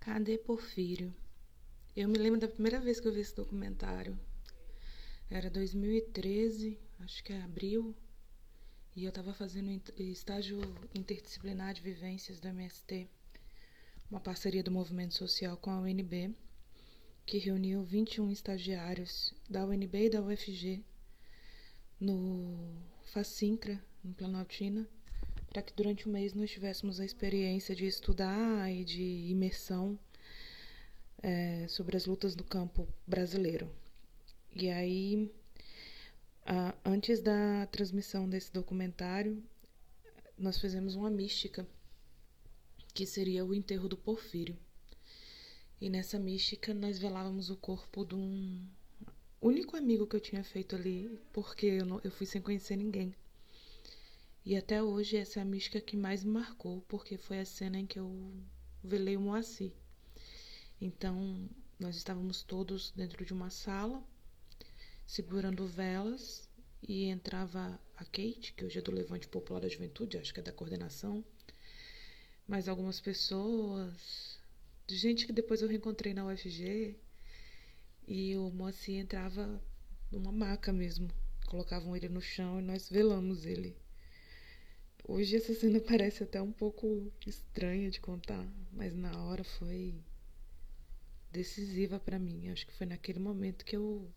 Cadê Porfírio? Eu me lembro da primeira vez que eu vi esse documentário. Era 2013, acho que é abril, e eu estava fazendo estágio interdisciplinar de vivências do MST, uma parceria do movimento social com a UNB, que reuniu 21 estagiários da UNB e da UFG no Facincra, no Planaltina, para que durante um mês nós tivéssemos a experiência de estudar e de imersão é, sobre as lutas do campo brasileiro. E aí, a, antes da transmissão desse documentário, nós fizemos uma mística, que seria o enterro do Porfírio. E nessa mística nós velávamos o corpo de um único amigo que eu tinha feito ali, porque eu, não, eu fui sem conhecer ninguém. E até hoje essa é a mística que mais me marcou, porque foi a cena em que eu velei o Moacir. Então, nós estávamos todos dentro de uma sala, segurando velas, e entrava a Kate, que hoje é do Levante Popular da Juventude, acho que é da coordenação, mais algumas pessoas, gente que depois eu reencontrei na UFG, e o Moacir entrava numa maca mesmo. Colocavam ele no chão e nós velamos ele. Hoje essa cena parece até um pouco estranha de contar, mas na hora foi decisiva para mim. Acho que foi naquele momento que eu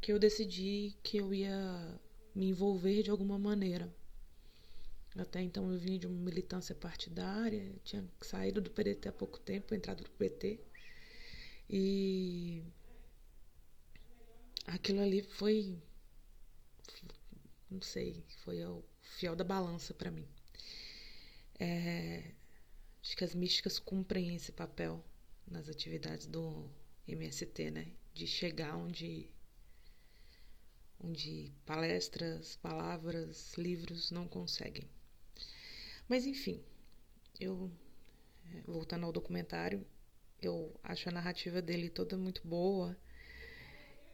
que eu decidi que eu ia me envolver de alguma maneira. Até então eu vinha de uma militância partidária, tinha saído do PDT há pouco tempo, entrado no PT. E aquilo ali foi não sei, foi o fiel da balança para mim. É, acho que as místicas cumprem esse papel nas atividades do MST, né? De chegar onde, onde palestras, palavras, livros não conseguem. Mas enfim, eu é, voltando ao documentário, eu acho a narrativa dele toda muito boa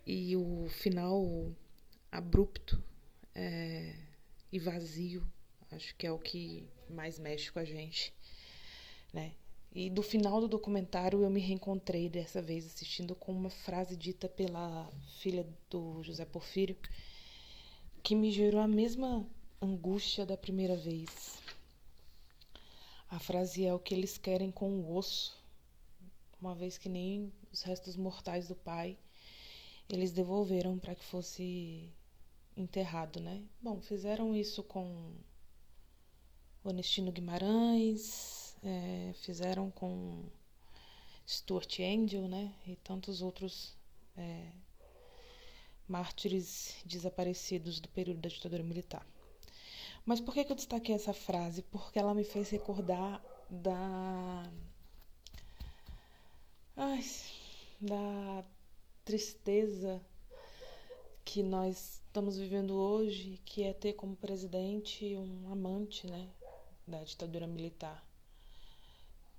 e o final abrupto é, e vazio. Acho que é o que mais mexe com a gente, né? E do final do documentário eu me reencontrei dessa vez assistindo com uma frase dita pela filha do José Porfírio que me gerou a mesma angústia da primeira vez. A frase é o que eles querem com o osso, uma vez que nem os restos mortais do pai eles devolveram para que fosse enterrado, né? Bom, fizeram isso com Onestino Guimarães, é, fizeram com Stuart Angel, né? E tantos outros é, mártires desaparecidos do período da ditadura militar. Mas por que, que eu destaquei essa frase? Porque ela me fez recordar da. Ai, da tristeza que nós estamos vivendo hoje, que é ter como presidente um amante, né, da ditadura militar,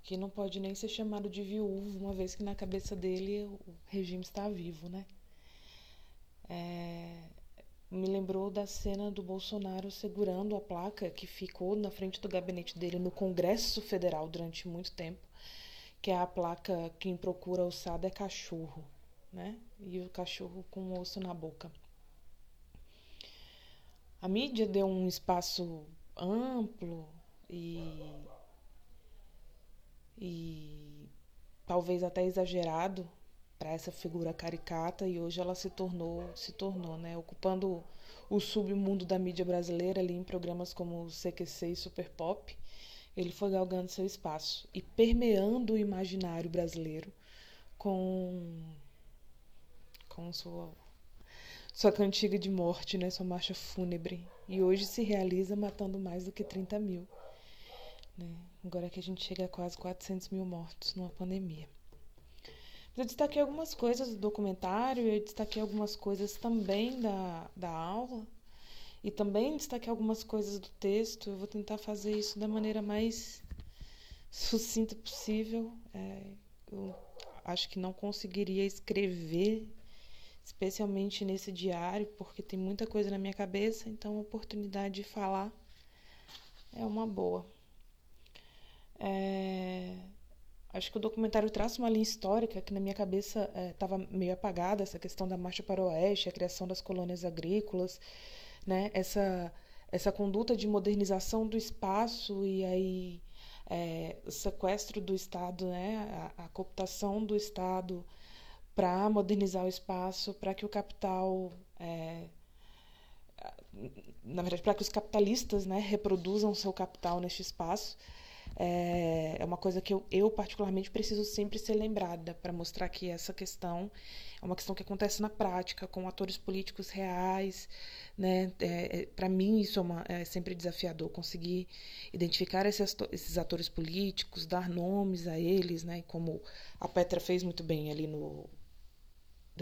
que não pode nem ser chamado de viúvo, uma vez que na cabeça dele o regime está vivo, né? É, me lembrou da cena do Bolsonaro segurando a placa que ficou na frente do gabinete dele no Congresso Federal durante muito tempo, que é a placa quem procura ossada é cachorro, né? E o cachorro com osso na boca. A mídia deu um espaço amplo e, e talvez até exagerado para essa figura caricata e hoje ela se tornou se tornou né? Ocupando o submundo da mídia brasileira ali em programas como CQC e Super Pop ele foi galgando seu espaço e permeando o imaginário brasileiro com com sua sua cantiga de morte, né, sua marcha fúnebre. E hoje se realiza matando mais do que 30 mil. Né? Agora que a gente chega a quase 400 mil mortos numa pandemia. Eu destaquei algumas coisas do documentário, eu destaquei algumas coisas também da, da aula, e também destaquei algumas coisas do texto. Eu vou tentar fazer isso da maneira mais sucinta possível. É, eu acho que não conseguiria escrever especialmente nesse diário, porque tem muita coisa na minha cabeça, então a oportunidade de falar é uma boa. É... acho que o documentário traça uma linha histórica que na minha cabeça estava é, meio apagada, essa questão da marcha para o oeste, a criação das colônias agrícolas, né? essa, essa conduta de modernização do espaço e aí é, o sequestro do Estado, né? a, a cooptação do Estado para modernizar o espaço, para que o capital é, na verdade, para que os capitalistas né, reproduzam seu capital neste espaço. É, é uma coisa que eu, eu, particularmente, preciso sempre ser lembrada para mostrar que essa questão é uma questão que acontece na prática, com atores políticos reais. Né? É, é, para mim, isso é, uma, é, sempre desafiador, conseguir identificar esses, esses atores políticos, dar nomes a eles, né? como a Petra fez muito bem ali no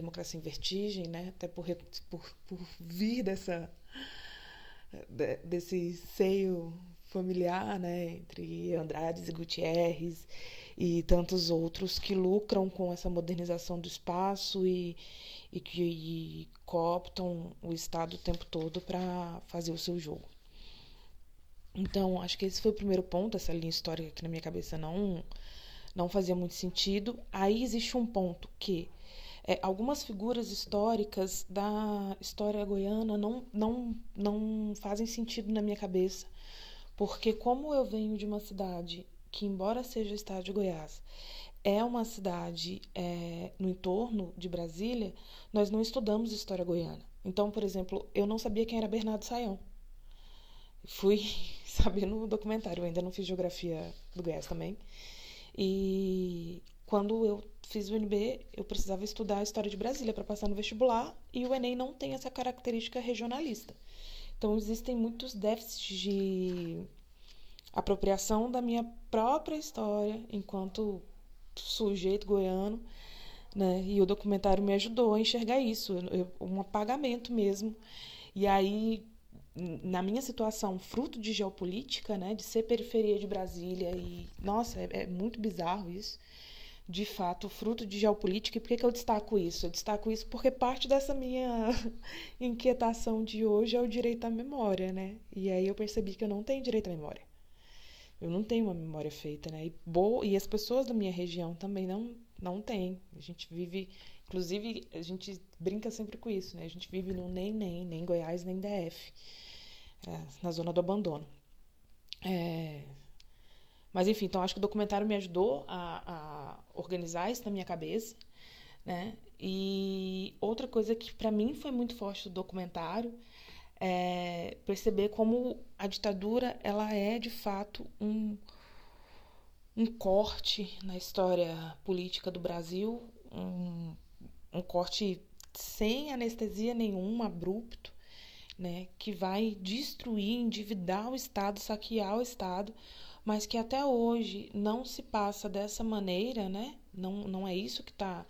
Democracia em Vertigem, né? até por, por, por vir dessa desse seio familiar, né, entre Andrades e Gutierrez e tantos outros que lucram com essa modernização do espaço e, e que e cooptam o Estado o tempo todo para fazer o seu jogo. Então, acho que esse foi o primeiro ponto, essa linha histórica que na minha cabeça não, não fazia muito sentido. Aí existe um ponto que é, algumas figuras históricas da história goiana não, não, não fazem sentido na minha cabeça, porque como eu venho de uma cidade que, embora seja o estado de Goiás, é uma cidade é, no entorno de Brasília, nós não estudamos história goiana. Então, por exemplo, eu não sabia quem era Bernardo Saião. Fui saber no documentário, eu ainda não fiz geografia do Goiás também. E quando eu fiz o UNB, eu precisava estudar a história de Brasília para passar no vestibular e o Enem não tem essa característica regionalista. Então, existem muitos déficits de apropriação da minha própria história enquanto sujeito goiano, né? E o documentário me ajudou a enxergar isso, eu, um apagamento mesmo. E aí, na minha situação, fruto de geopolítica, né? De ser periferia de Brasília e, nossa, é, é muito bizarro isso de fato, fruto de geopolítica. E por que, que eu destaco isso? Eu destaco isso porque parte dessa minha inquietação de hoje é o direito à memória, né? E aí eu percebi que eu não tenho direito à memória. Eu não tenho uma memória feita, né? E, boa, e as pessoas da minha região também não, não têm. A gente vive, inclusive, a gente brinca sempre com isso, né? A gente vive no nem nem, nem Goiás, nem DF, é, na zona do abandono. É, mas enfim, então acho que o documentário me ajudou a, a organizar isso na minha cabeça, né? E outra coisa que para mim foi muito forte do documentário é perceber como a ditadura ela é de fato um um corte na história política do Brasil, um, um corte sem anestesia nenhuma, abrupto, né, que vai destruir, endividar o Estado, saquear o Estado, mas que até hoje não se passa dessa maneira, né? Não, não é isso que está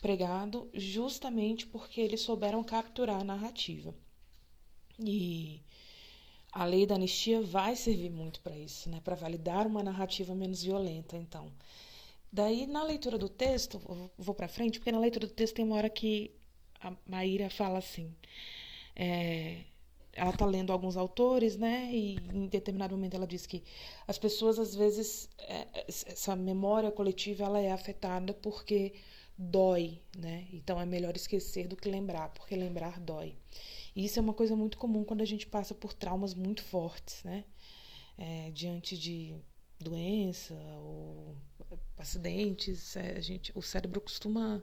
pregado, justamente porque eles souberam capturar a narrativa. E a lei da anistia vai servir muito para isso, né? Para validar uma narrativa menos violenta, então. Daí, na leitura do texto, vou para frente, porque na leitura do texto tem uma hora que a Maíra fala assim: é, ela está lendo alguns autores, né? E em determinado momento ela diz que as pessoas às vezes é, essa memória coletiva ela é afetada porque dói, né? Então é melhor esquecer do que lembrar, porque lembrar dói. E isso é uma coisa muito comum quando a gente passa por traumas muito fortes, né? É, diante de doença ou acidentes, é, a gente, o cérebro costuma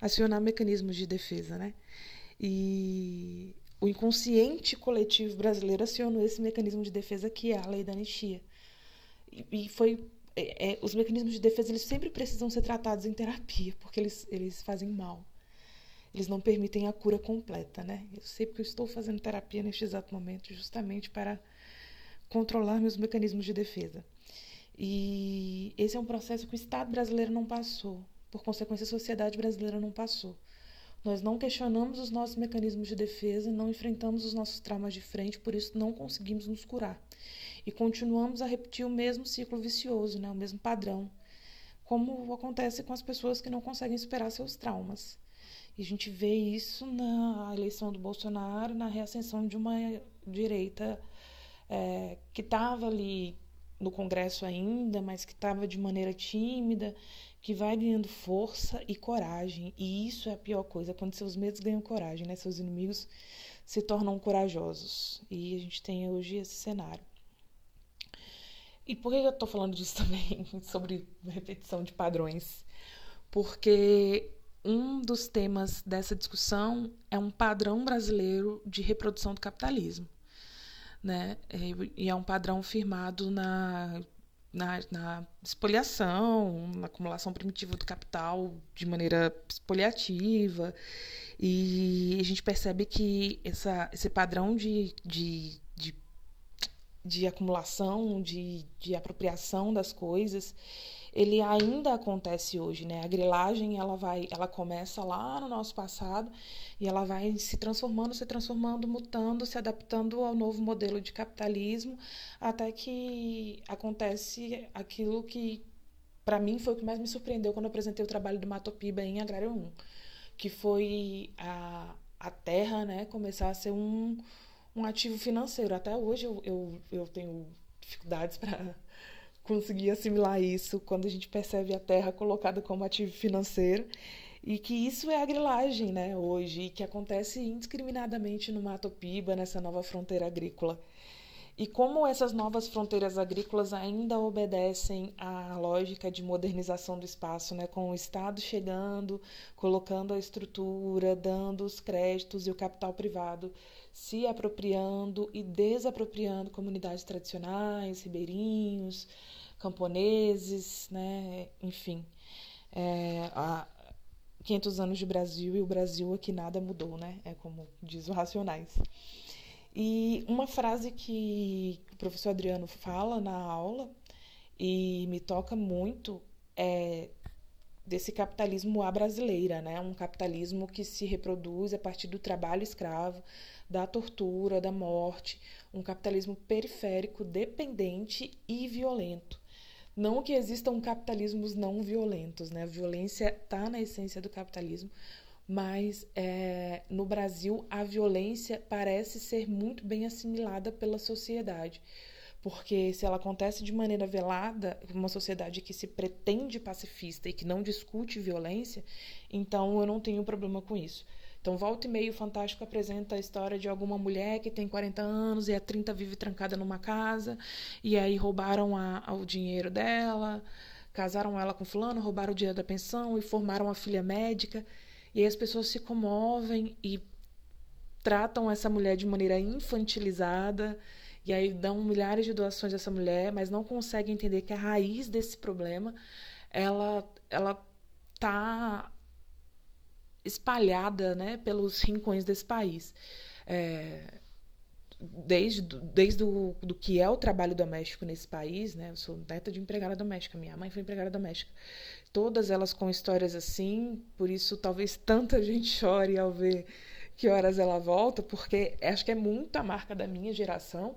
acionar mecanismos de defesa, né? E o inconsciente coletivo brasileiro acionou esse mecanismo de defesa que é a lei da anistia. E, foi é, é, os mecanismos de defesa eles sempre precisam ser tratados em terapia, porque eles, eles fazem mal. Eles não permitem a cura completa, né? Eu sei porque eu estou fazendo terapia neste exato momento, justamente para controlar meus mecanismos de defesa. E esse é um processo que o Estado brasileiro não passou, por consequência, a sociedade brasileira não passou. Nós não questionamos os nossos mecanismos de defesa, não enfrentamos os nossos traumas de frente, por isso não conseguimos nos curar. E continuamos a repetir o mesmo ciclo vicioso, né? o mesmo padrão, como acontece com as pessoas que não conseguem superar seus traumas. E a gente vê isso na eleição do Bolsonaro, na reascensão de uma direita é, que estava ali no Congresso ainda, mas que estava de maneira tímida, que vai ganhando força e coragem. E isso é a pior coisa, quando seus medos ganham coragem, né? Seus inimigos se tornam corajosos. E a gente tem hoje esse cenário. E por que eu estou falando disso também, sobre repetição de padrões? Porque um dos temas dessa discussão é um padrão brasileiro de reprodução do capitalismo. Né? E é um padrão firmado na, na, na espoliação, na acumulação primitiva do capital de maneira espoliativa. E a gente percebe que essa, esse padrão de, de, de, acumulação, de, de apropriação das coisas, ele ainda acontece hoje, né? A grilagem, ela vai, ela começa lá no nosso passado e ela vai se transformando, se transformando, mutando, se adaptando ao novo modelo de capitalismo, até que acontece aquilo que para mim foi o que mais me surpreendeu quando eu apresentei o trabalho do Matopiba em Agrário 1, que foi a, a terra, né, começar a ser um, um ativo financeiro. Até hoje eu, eu, eu tenho dificuldades para conseguir assimilar isso quando a gente percebe a terra colocada como ativo financeiro e que isso é a grilagem, né, hoje, e que acontece indiscriminadamente no Mato Piba, nessa nova fronteira agrícola. E como essas novas fronteiras agrícolas ainda obedecem à lógica de modernização do espaço, né, com o Estado chegando, colocando a estrutura, dando os créditos e o capital privado se apropriando e desapropriando comunidades tradicionais, ribeirinhos, camponeses, né? enfim. É, há 500 anos de Brasil e o Brasil aqui nada mudou, né? É como diz o Racionais. E uma frase que o professor Adriano fala na aula e me toca muito é desse capitalismo à brasileira, né? Um capitalismo que se reproduz a partir do trabalho escravo, da tortura, da morte, um capitalismo periférico, dependente e violento. Não que existam capitalismos não violentos, né? A violência está na essência do capitalismo, mas é, no Brasil a violência parece ser muito bem assimilada pela sociedade. Porque se ela acontece de maneira velada, uma sociedade que se pretende pacifista e que não discute violência, então eu não tenho problema com isso. Então, volta e meio, o Fantástico apresenta a história de alguma mulher que tem 40 anos e há 30 vive trancada numa casa, e aí roubaram a, a, o dinheiro dela, casaram ela com fulano, roubaram o dinheiro da pensão e formaram uma filha médica. E aí as pessoas se comovem e tratam essa mulher de maneira infantilizada, e aí dão milhares de doações a essa mulher, mas não conseguem entender que a raiz desse problema ela ela tá espalhada né, pelos rincões desse país. É, desde, desde o, do que é o trabalho doméstico nesse país, né? Eu sou neta de empregada doméstica, minha mãe foi empregada doméstica. Todas elas com histórias assim, por isso talvez tanta gente chore ao ver que horas ela volta, porque acho que é muito a marca da minha geração,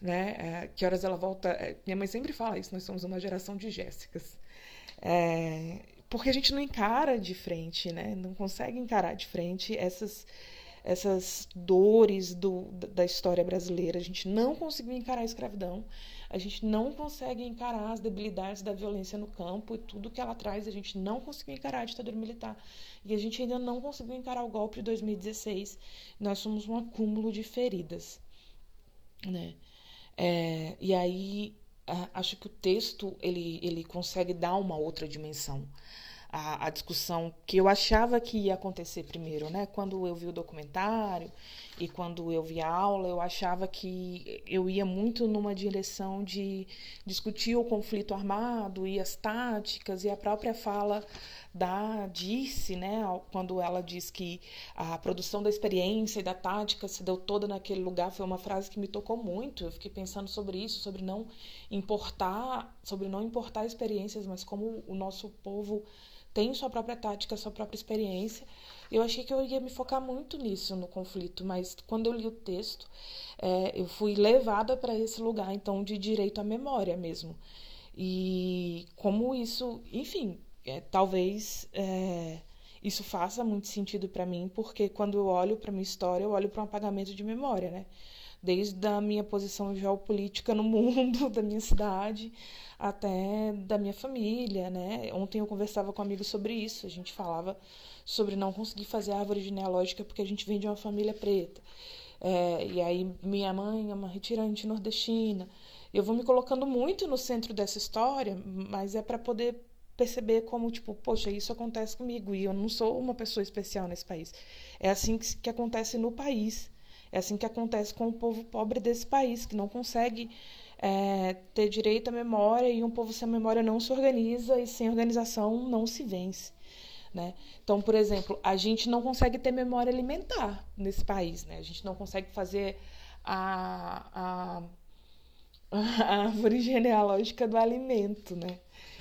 né? É, que horas ela volta. É, minha mãe sempre fala isso, nós somos uma geração de Jéssicas. É, porque a gente não encara de frente, né? Não consegue encarar de frente essas essas dores do, da história brasileira. A gente não conseguiu encarar a escravidão, a gente não consegue encarar as debilidades da violência no campo e tudo que ela traz, a gente não conseguiu encarar a ditadura militar. E a gente ainda não conseguiu encarar o golpe de 2016. Nós somos um acúmulo de feridas. Né? É, e aí acho que o texto ele, ele consegue dar uma outra dimensão a, a, discussão que eu achava que ia acontecer primeiro, né? Quando eu vi o documentário e quando eu vi a aula, eu achava que eu ia muito numa direção de discutir o conflito armado e as táticas e a própria fala da Dirce, né, quando ela diz que a produção da experiência e da tática se deu toda naquele lugar, foi uma frase que me tocou muito. Eu fiquei pensando sobre isso, sobre não importar, sobre não importar experiências, mas como o nosso povo tem sua própria tática, sua própria experiência. Eu achei que eu ia me focar muito nisso no conflito, mas quando eu li o texto, é, eu fui levada para esse lugar, então, de direito à memória mesmo. E como isso, enfim, é, talvez é, isso faça muito sentido para mim, porque quando eu olho para minha história, eu olho para um apagamento de memória, né? desde a minha posição geopolítica no mundo, da minha cidade, até da minha família, né? Ontem eu conversava com amigos sobre isso, a gente falava sobre não conseguir fazer árvore genealógica porque a gente vem de uma família preta. É, e aí minha mãe é uma retirante nordestina. Eu vou me colocando muito no centro dessa história, mas é para poder perceber como, tipo, poxa, isso acontece comigo e eu não sou uma pessoa especial nesse país. É assim que, que acontece no país. É assim que acontece com o povo pobre desse país, que não consegue é, ter direito à memória e um povo sem memória não se organiza e sem organização não se vence. Né? Então, por exemplo, a gente não consegue ter memória alimentar nesse país. Né? A gente não consegue fazer a, a, a árvore genealógica do alimento. Né?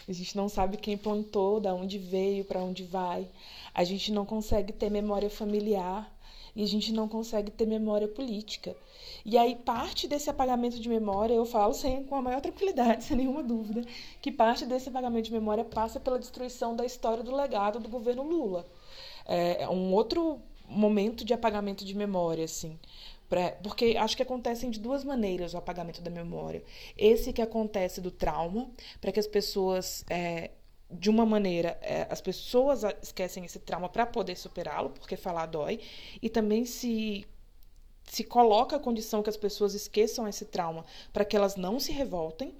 A gente não sabe quem plantou, da onde veio, para onde vai. A gente não consegue ter memória familiar e a gente não consegue ter memória política. E aí parte desse apagamento de memória, eu falo sem com a maior tranquilidade, sem nenhuma dúvida, que parte desse apagamento de memória passa pela destruição da história do legado do governo Lula. É um outro momento de apagamento de memória, assim. Pra, porque acho que acontecem de duas maneiras o apagamento da memória. Esse que acontece do trauma, para que as pessoas é, de uma maneira, é, as pessoas esquecem esse trauma para poder superá-lo, porque falar dói, e também se se coloca a condição que as pessoas esqueçam esse trauma para que elas não se revoltem.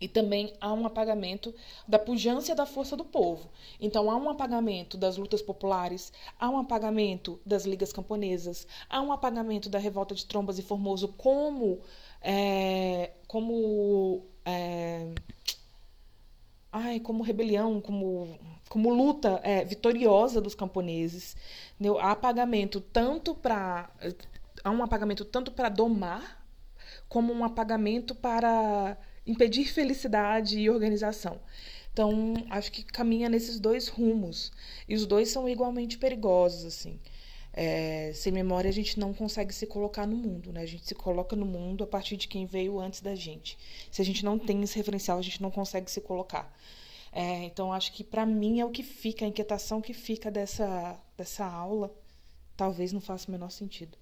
E também há um apagamento da pujança da força do povo. Então, há um apagamento das lutas populares, há um apagamento das ligas camponesas, há um apagamento da revolta de Trombas e Formoso como, é, como é, ai, como rebelião, como, como luta é, vitoriosa dos camponeses. Há apagamento tanto para há um apagamento tanto para domar como um apagamento para impedir felicidade e organização. Então, acho que caminha nesses dois rumos. E os dois são igualmente perigosos, assim. É, sem memória, a gente não consegue se colocar no mundo, né? A gente se coloca no mundo a partir de quem veio antes da gente. Se a gente não tem esse referencial, a gente não consegue se colocar. É, então, acho que para mim é o que fica, a inquietação que fica dessa, dessa aula. Talvez não faça o menor sentido.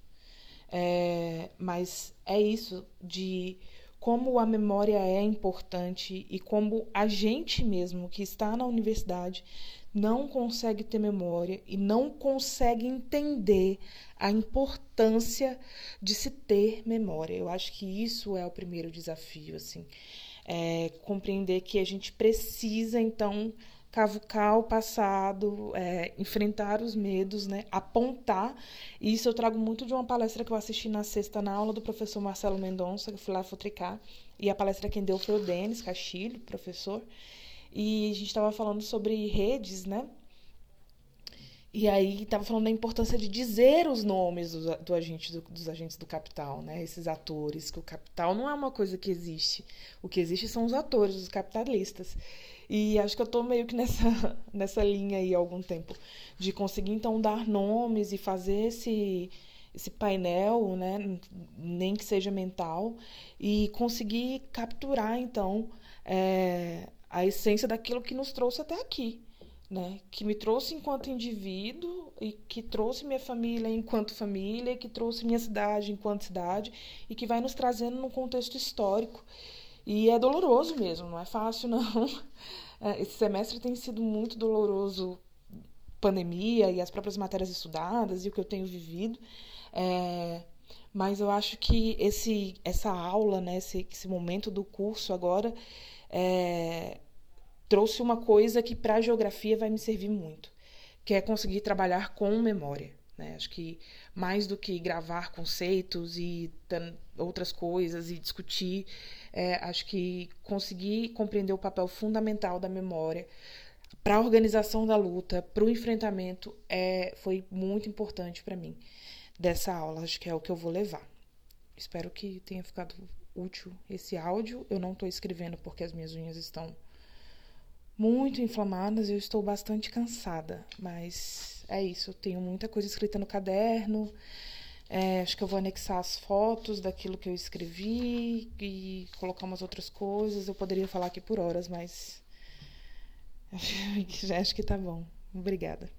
É, mas é isso de como a memória é importante e como a gente mesmo que está na universidade não consegue ter memória e não consegue entender a importância de se ter memória. Eu acho que isso é o primeiro desafio, assim, é compreender que a gente precisa então cavucar o passado, é, enfrentar os medos, né, apontar. E isso eu trago muito de uma palestra que eu assisti na sexta na aula do professor Marcelo Mendonça, que eu fui lá futricar. E a palestra quem deu foi o Denis Castilho, professor. E a gente estava falando sobre redes, né? E aí estava falando da importância de dizer os nomes do, do agente, do, dos agentes do capital, né? Esses atores, que o capital não é uma coisa que existe. O que existe são os atores, os capitalistas. E acho que eu estou meio que nessa, nessa linha aí há algum tempo. De conseguir, então, dar nomes e fazer esse, esse painel, né? Nem que seja mental. E conseguir capturar, então, é, a essência daquilo que nos trouxe até aqui, né? Que me trouxe enquanto indivíduo e que trouxe minha família enquanto família, que trouxe minha cidade enquanto cidade e que vai nos trazendo num contexto histórico. E é doloroso mesmo, não é fácil não. É, esse semestre tem sido muito doloroso, pandemia e as próprias matérias estudadas e o que eu tenho vivido. É, mas eu acho que esse, essa aula, né, esse, esse momento do curso agora, é, trouxe uma coisa que para a geografia vai me servir muito, que é conseguir trabalhar com memória. Né? Acho que mais do que gravar conceitos e outras coisas e discutir, é, acho que conseguir compreender o papel fundamental da memória para a organização da luta, para o enfrentamento, é, foi muito importante para mim dessa aula. Acho que é o que eu vou levar. Espero que tenha ficado útil esse áudio. Eu não estou escrevendo porque as minhas unhas estão muito inflamadas, eu estou bastante cansada, mas é isso. Eu tenho muita coisa escrita no caderno. É, acho que eu vou anexar as fotos daquilo que eu escrevi e colocar umas outras coisas. Eu poderia falar aqui por horas, mas acho que tá bom. Obrigada.